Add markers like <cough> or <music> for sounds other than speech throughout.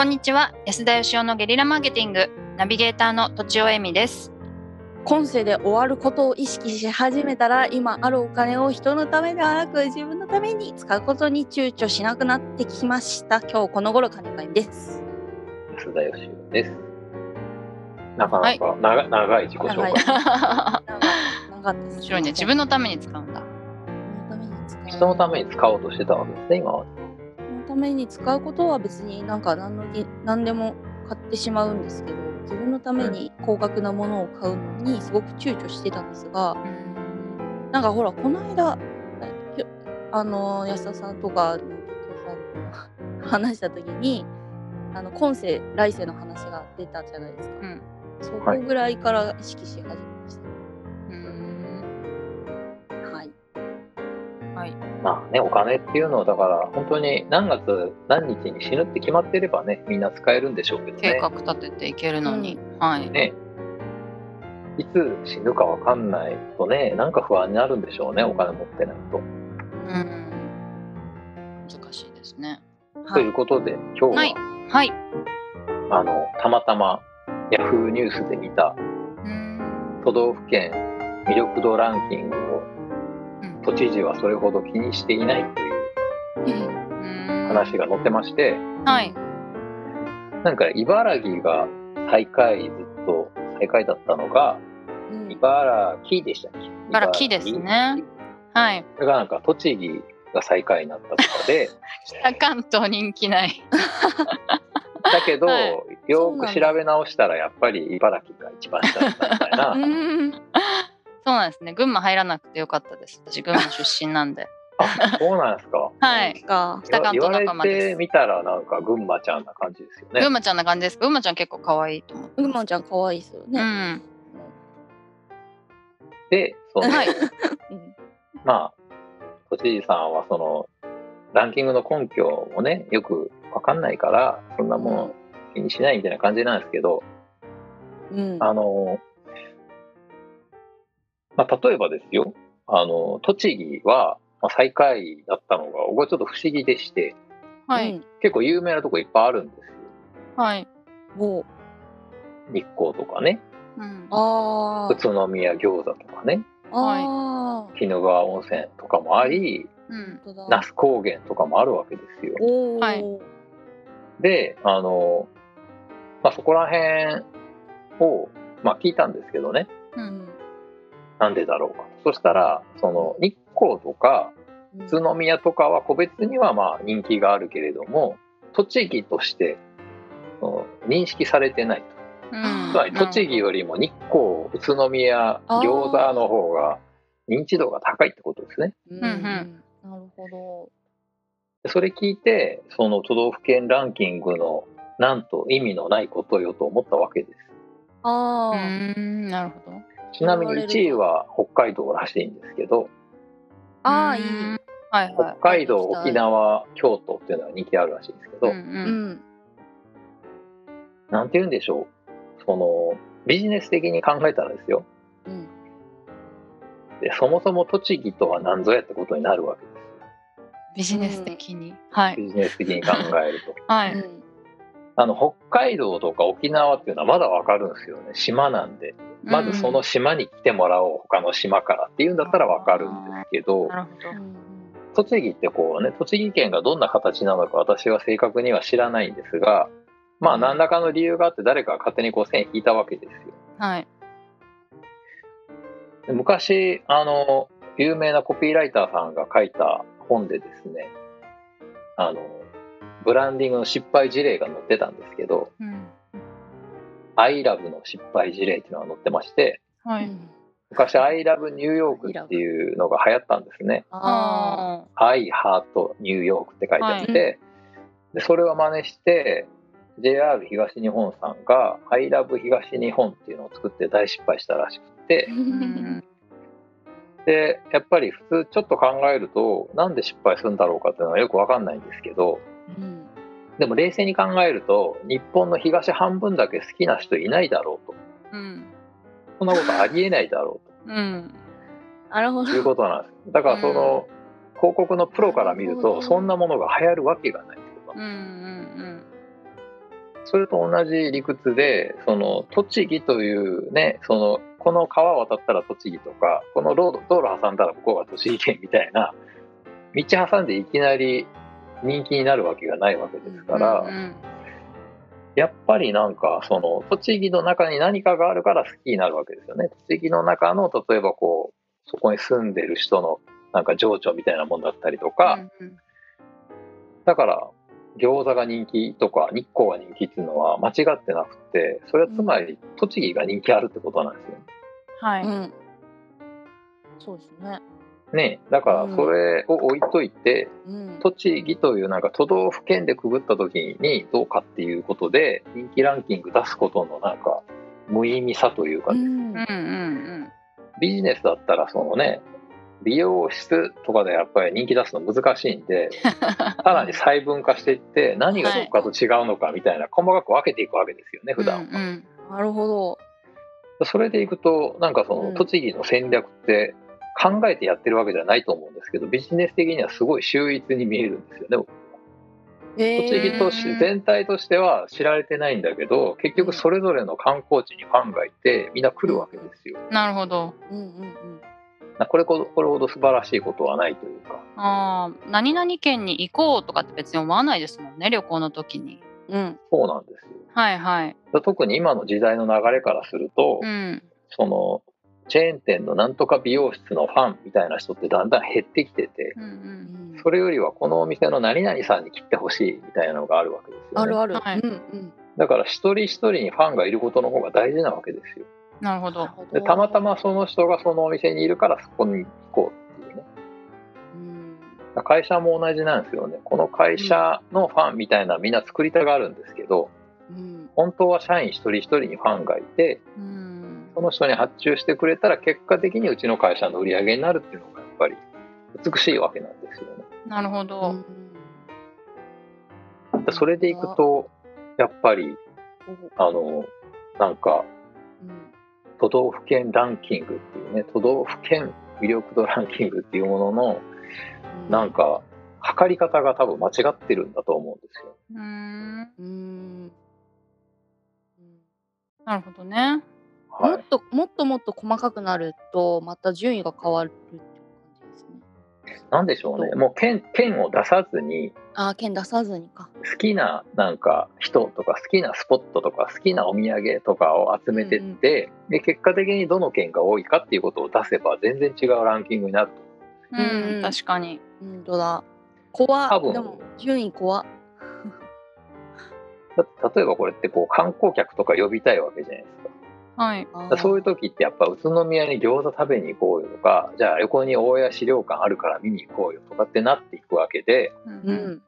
こんにちは。安田義雄のゲリラマーケティング。ナビゲーターのとちおえみです。今世で終わることを意識し始めたら今あるお金を人のためではなく自分のために使うことに躊躇しなくなってきました。今日この頃金会です。安田義雄です。なかなか長,、長い自己紹介。長かったです面白いね。自分のために使うんだ。自分のために使う。人のために使おうとしてたわけですね、今は。ために使うことは別になんか何のぎ何でも買ってしまうんですけど自分のために高額なものを買うのにすごく躊躇してたんですがなんかほらこの間あの安田さんとかの時さんと話した時にあの今世来世の話が出たじゃないですか、うん。そこぐらいから意識し始めはい。まあね、お金っていうのは、だから本当に何月何日に死ぬって決まってればね、みんな使えるんでしょうけどね。計画立てていけるのに、はい。ね。いつ死ぬかわかんないとね、なんか不安になるんでしょうね、お金持ってないと。うん。難しいですね。ということで、今日は、はい。はい。あの、たまたまヤフーニュースで見たうん。都道府県魅力度ランキングをうん都知事はそれほど気にしていないといううん話が載ってまして、はい。なんか茨城が最下位ずっと最下位だったのが、うん。茨城でしたっけ？茨城ですね。はい。それがなんか栃木が最下位になったとかで、<laughs> 北関東人気ない。<laughs> だけど、はい。よーく調べ直したらやっぱり茨城が一番下だったみたいな。<laughs> うんそうなんですね。群馬入らなくてよかったです。私群馬出身なんで。あ、そうなんですか。<laughs> はい。か。北関東言われ仲間です。てみたらなんか群馬ちゃんな感じですよね。群馬ちゃんな感じです。か群馬ちゃん結構可愛いと思う、ぐんまちゃん可愛いですようね、ん。で、その、はい。<laughs> うん。まあ、都知事さんはその、ランキングの根拠もね、よくわかんないから、そんなもん。気にしないみたいな感じなんですけど、うん。あの、まあ、例えばですよ、あの、栃木は、まあ、最下位だったのが、僕はちょっと不思議でして、はい、うん。結構有名なとこいっぱいあるんですよ。はい、も日光とかね、うん。う、あー。宇都宮餃子とかね、鬼怒川温泉とかもあり、うん。那須高原とかもあるわけですよ。はい。で、あの、まあ、そこら辺を、まあ、聞いたんですけどね、うんなんでだろうか。そしたら、その、日光とか、うん。宇都宮とかは個別にはまあ人気があるけれども、栃木として、認識されてないと。うん。つまり、栃木よりも日光、宇都宮、餃子の方が認知度が高いってことですね。うん。なるほでそれ聞いて、その都道府県ランキングの、なんと意味のないことよと思ったわけです。どあうー、ん。なるほどちなみに1位は北海道らしいんですけど、あーいい。うんはい。北は海道、沖縄、京都っていうのは人気あるらしいんですけい、ど、うんううん。んなんて言うんでしょう。その、ビジネス的に考えたらですよ。うん。でそもそも栃木とは何ぞやってことになるわけでビジネス的に、はす。い。ビジネス的に考えると。<laughs> はい、うんあの、北海道とか沖縄っていうのはまだわかるんですよね。島なんで。まずその島に来てもらおう、他の島からっていうんだったらわかるんですけど栃木ってこうね、栃木県がどんな形なのか私は正確には知らないんですが、まあ何らかの理由があって誰かが勝手にこう線引いたわけですよ。はいで昔、あの、有名なコピーライターさんが書いた本でですね、あの、ブランディングの失敗事例が載ってたんですけど、うん。アイラブの失敗事例っていうのが載ってまして、はい、うん昔アイラブニューヨークっていうのが流行ったんですね。アイハートニューヨークって書いてあって、はい。でそれを真似して、JR 東日本さんがアイラブ東日本っていうのを作って大失敗したらしくて、ーうん。で、やっぱり普通ちょっと考えると、なんで失敗するんだろうかっていうのはよくわかんないんですけど、うん。でも冷静に考えると、日本の東半分だけ好きな人いないだろうと。うんそんなことありえないだろうん。なるほど。うということなんです。だからその、広告のプロから見ると、そんなものが流行るわけがないってこと。うんうなんです。ん。それと同じ理屈でその栃木というねそのこの川を渡ったら栃木とかこのロード道路挟んだらここが栃木県みたいな道挟んでいきなり人気になるわけがないわけですから、うんやっぱりなんかその栃木の中に何かがあるから好きになるわけですよね。栃木の中の例えばこうそこに住んでる人のなんか情緒みたいなもんだったりとか、うんうんだから餃子が人気とか日光が人気っていうのは間違ってなくてそれはつまり栃木が人気あるってことなんですよね。はい、うん。そうですね。ねだからそれを置いといて、うん。栃木というなんか都道府県でくぐった時にどうかっていうことで人気ランキング出すことのなんか無意味さというか、うんうんうんビジネスだったらそのね美容室とかでやっぱり人気出すの難しいんで <laughs> さらに細分化していって何がどっかと違うのかみたいな細かく分けていくわけですよね普段は。うんうんなるほど。それでいくとなんかそうんの栃木の戦略って考えてやってるわけじゃないと思うんですけどビジネス的にはすごい秀逸に見えるんですよね。え栃木都市全体としては知られてないんだけど結局それぞれの観光地にファンがいてみんな来るわけですよ。なるほどうんうんうん。これほどこれほど素晴らしいことはないというか。ああ何々県に行こうとかって別に思わないですもんね旅行の時にうん。そうなんですよ。はいはい特に今の時代の流れからすると、うんそのチェーン店のなんとか美容室のファンみたいな人ってだんだん減ってきててうんううん。んそれよりはこのお店の何々さんに切ってほしいみたいなのがあるわけですよ、ね、あるある。はい。だから一人一人にファンがいることの方が大事なわけですよ。なるほど。でたまたまその人がそのお店にいるからそこに行こうっていうね。うん。会社も同じなんですよね。この会社のファンみたいなのみんな作りたがるんですけどうん。本当は社員一人一人にファンがいてうんその人に発注してくれたら結果的にうちの会社の売り上げになるっていうのがやっぱり美しいわけなんですよね。なるほど、でそれでいくとやっぱりあのなんかうん。都道府県ランキングっていうね都道府県魅力度ランキングっていうもののなんか測り方が多分間違ってるんだと思うんですよ。うーんうん。なるほどねはい、もっともっともっと細かくなるとまた順位が変わるっていう感じですね。なんでしょうね。もう県県を出さずにああ、剣出さずにか。好きななんか人とか好きなスポットとか好きなお土産とかを集めてって、で結果的にどの県が多いかっていうことを出せば全然違うランキングになると。うん、うん。確かに。うんとだ？怖多分。でも順位怖 <laughs> だ例えばこれってこう観光客とか呼びたいわけじゃないですか。はいそういう時ってやっぱ宇都宮に餃子食べに行こうよとかじゃあ横に大谷資料館あるから見に行こうよとかってなっていくわけでうん。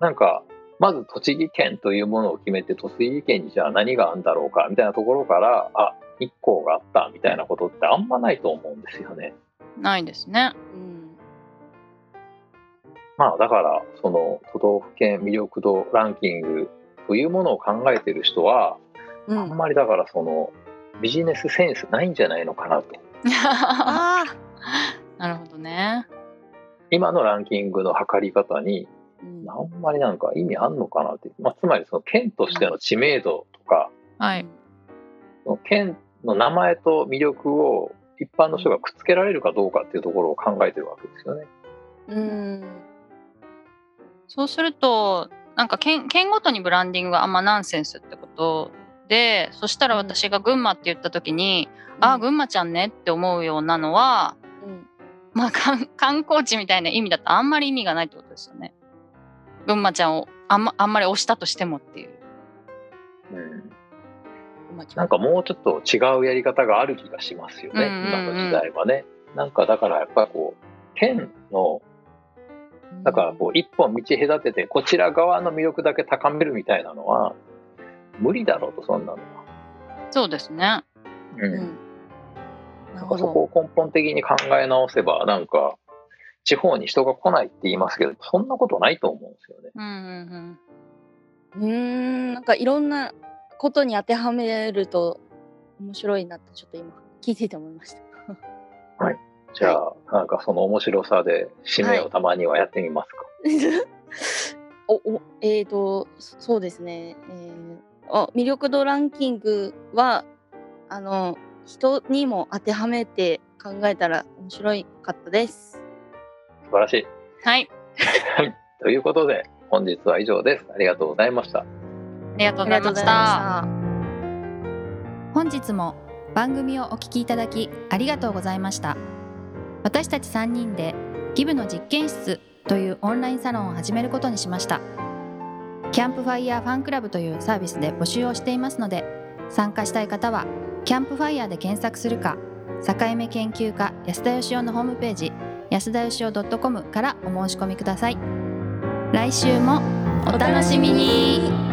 なんかまず栃木県というものを決めて栃木県にじゃあ何があるんだろうかみたいなところからあ日光があったみたいなことってあんまないと思うんですよね。ないですねうん。まあだからその都道府県魅力度ランキングというものを考えてる人はうん。あんまりだからそのビジネスセンスないんじゃないのかなと。あ <laughs> なるほどね今のランキングの測り方にあ。うんあんまりなんか意味あんのかなって、まあ、つまりその県としての知名度とか、はい。その県の名前と魅力を一般の人がくっつけられるかどうかっていうところを考えてるわけですよね。うん。そうするとなんか県県ごとにブランディングがあんまナンセンスってことでそしたら私が群馬って言った時に、ああ群馬ちゃんねって思うようなのはうん。まあ観 <laughs> 観光地みたいな意味だとあんまり意味がないってことですよね。群馬ちゃんをあんまあんまり推したとしてもっていう。うん、まあなんかもうちょっと違うやり方がある気がしますよね、うんうんうん今の時代はね。なんかだからやっぱりこう県のだからこう一本道隔ててこちら側の魅力だけ高めるみたいなのは無理だろうとそんなのは。そうですね。うんうん。なるほど。そこを根本的に考え直せばなんか地方に人が来ないって言いますけどそんなことないと思うんですよね。うんうんうーん。なんかいろんなことに当てはめると面白いなってちょっと今聞いてて思いました。<laughs> じゃあ、なんかその面白さで締めをたまにはやってみますか。<laughs> おおえーとそそうですね、えー、あ魅力度ランキングはあの人にも当てはめて考えたら面白いかったです。素晴らしい。はい。はい。<laughs> ということで、本日は以上です。ありがとうございました。ありがとうございました。本日も番組をお聞きいただきありがとうございました私たち3人でギブの実験室というオンラインサロンを始めることにしましたキャンプファイヤーファンクラブというサービスで募集をしていますので参加したい方はキャンプファイヤーで検索するか境目研究家安田佳生のホームページ安田義雄 .com からお申し込みください。来週もお楽しみに。